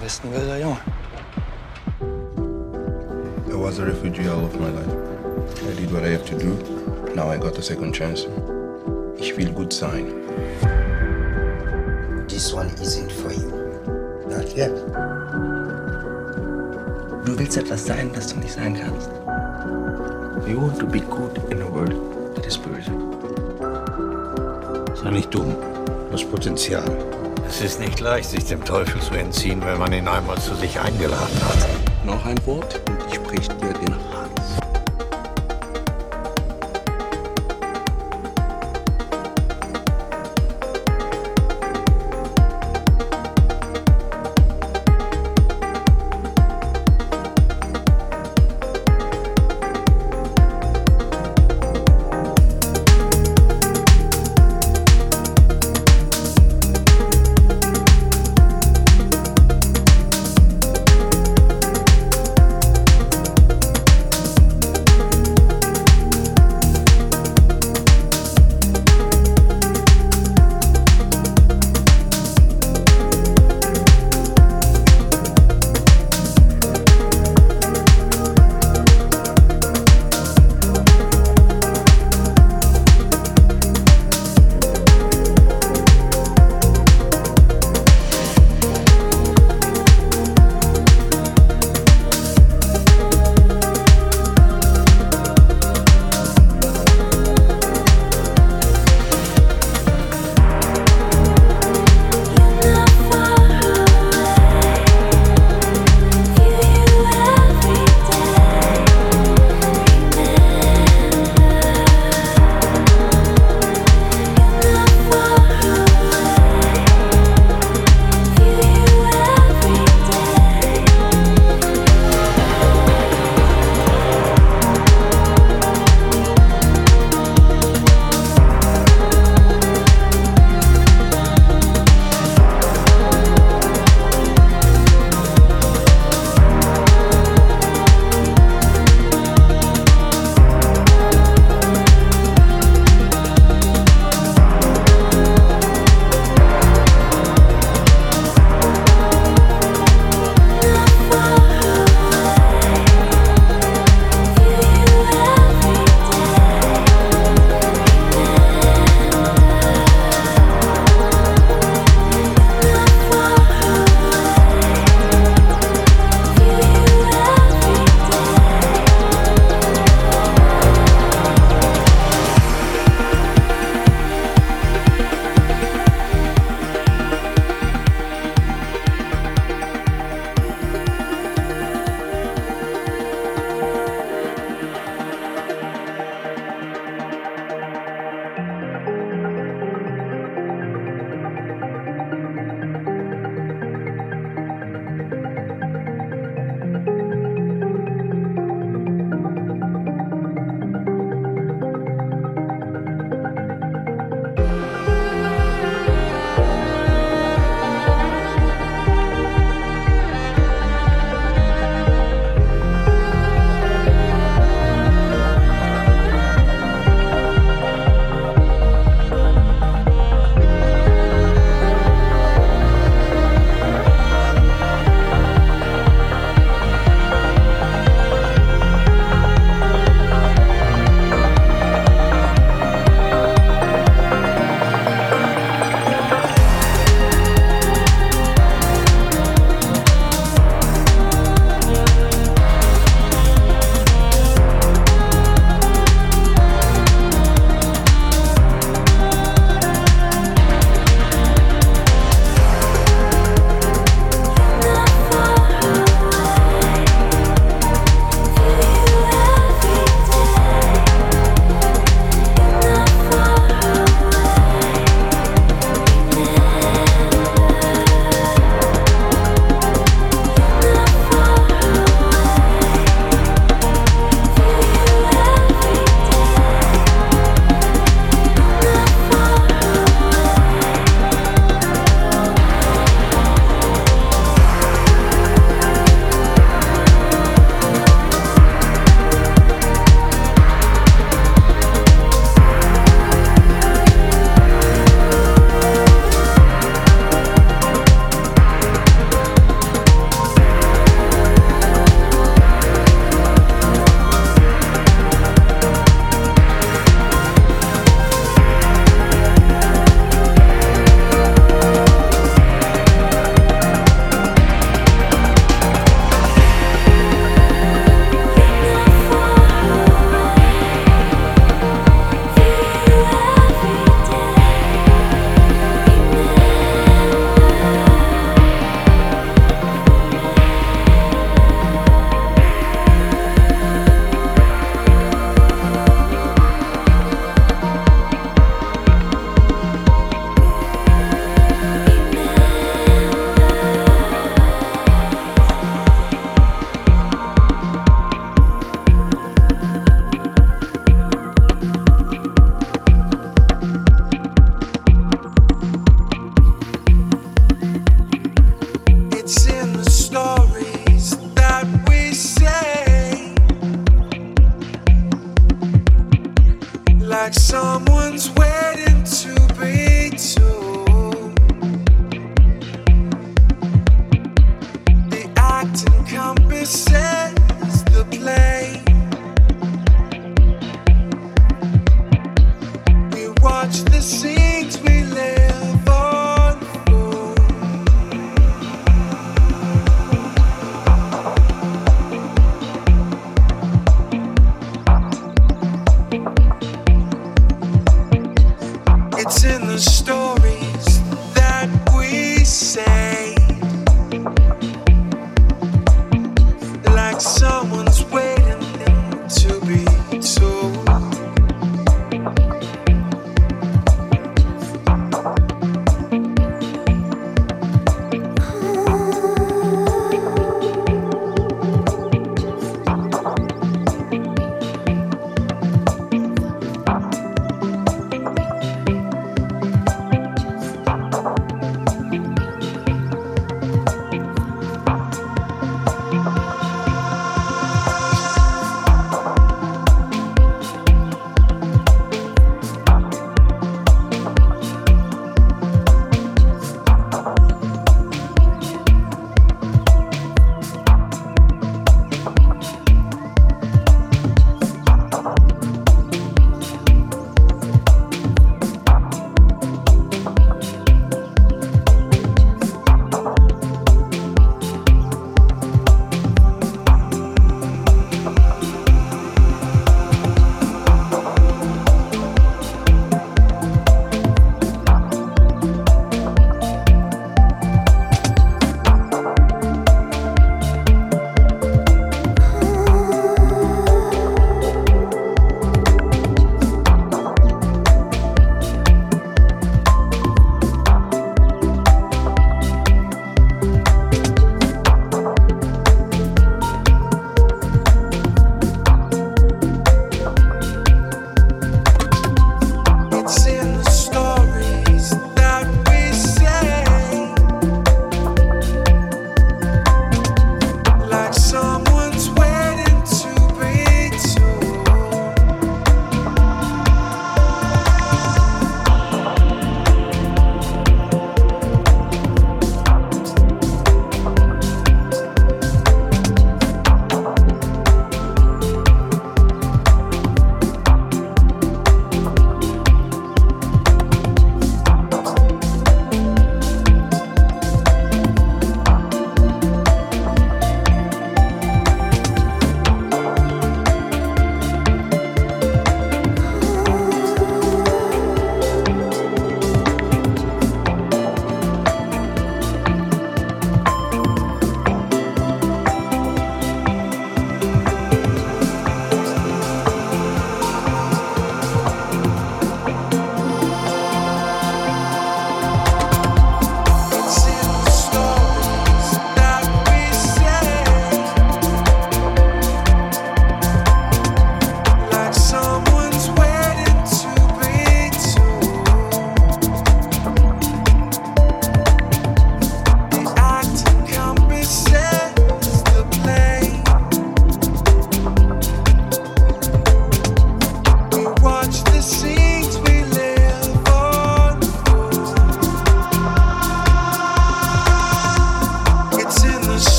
bist ein wilder Junge. I was a refugee all of my life. I did what I have to do. Now I got a second chance. Ich will gut sein. This one isn't for you. Not yet. Du willst etwas sein, das du nicht sein kannst. You want to be good in a world that is böse. Sei nicht dumm. Das Potenzial. Es ist nicht leicht, sich dem Teufel zu entziehen, wenn man ihn einmal zu sich eingeladen hat. Noch ein Wort und ich sprich dir den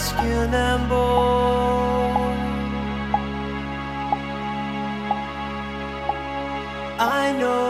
skin and bone. I know.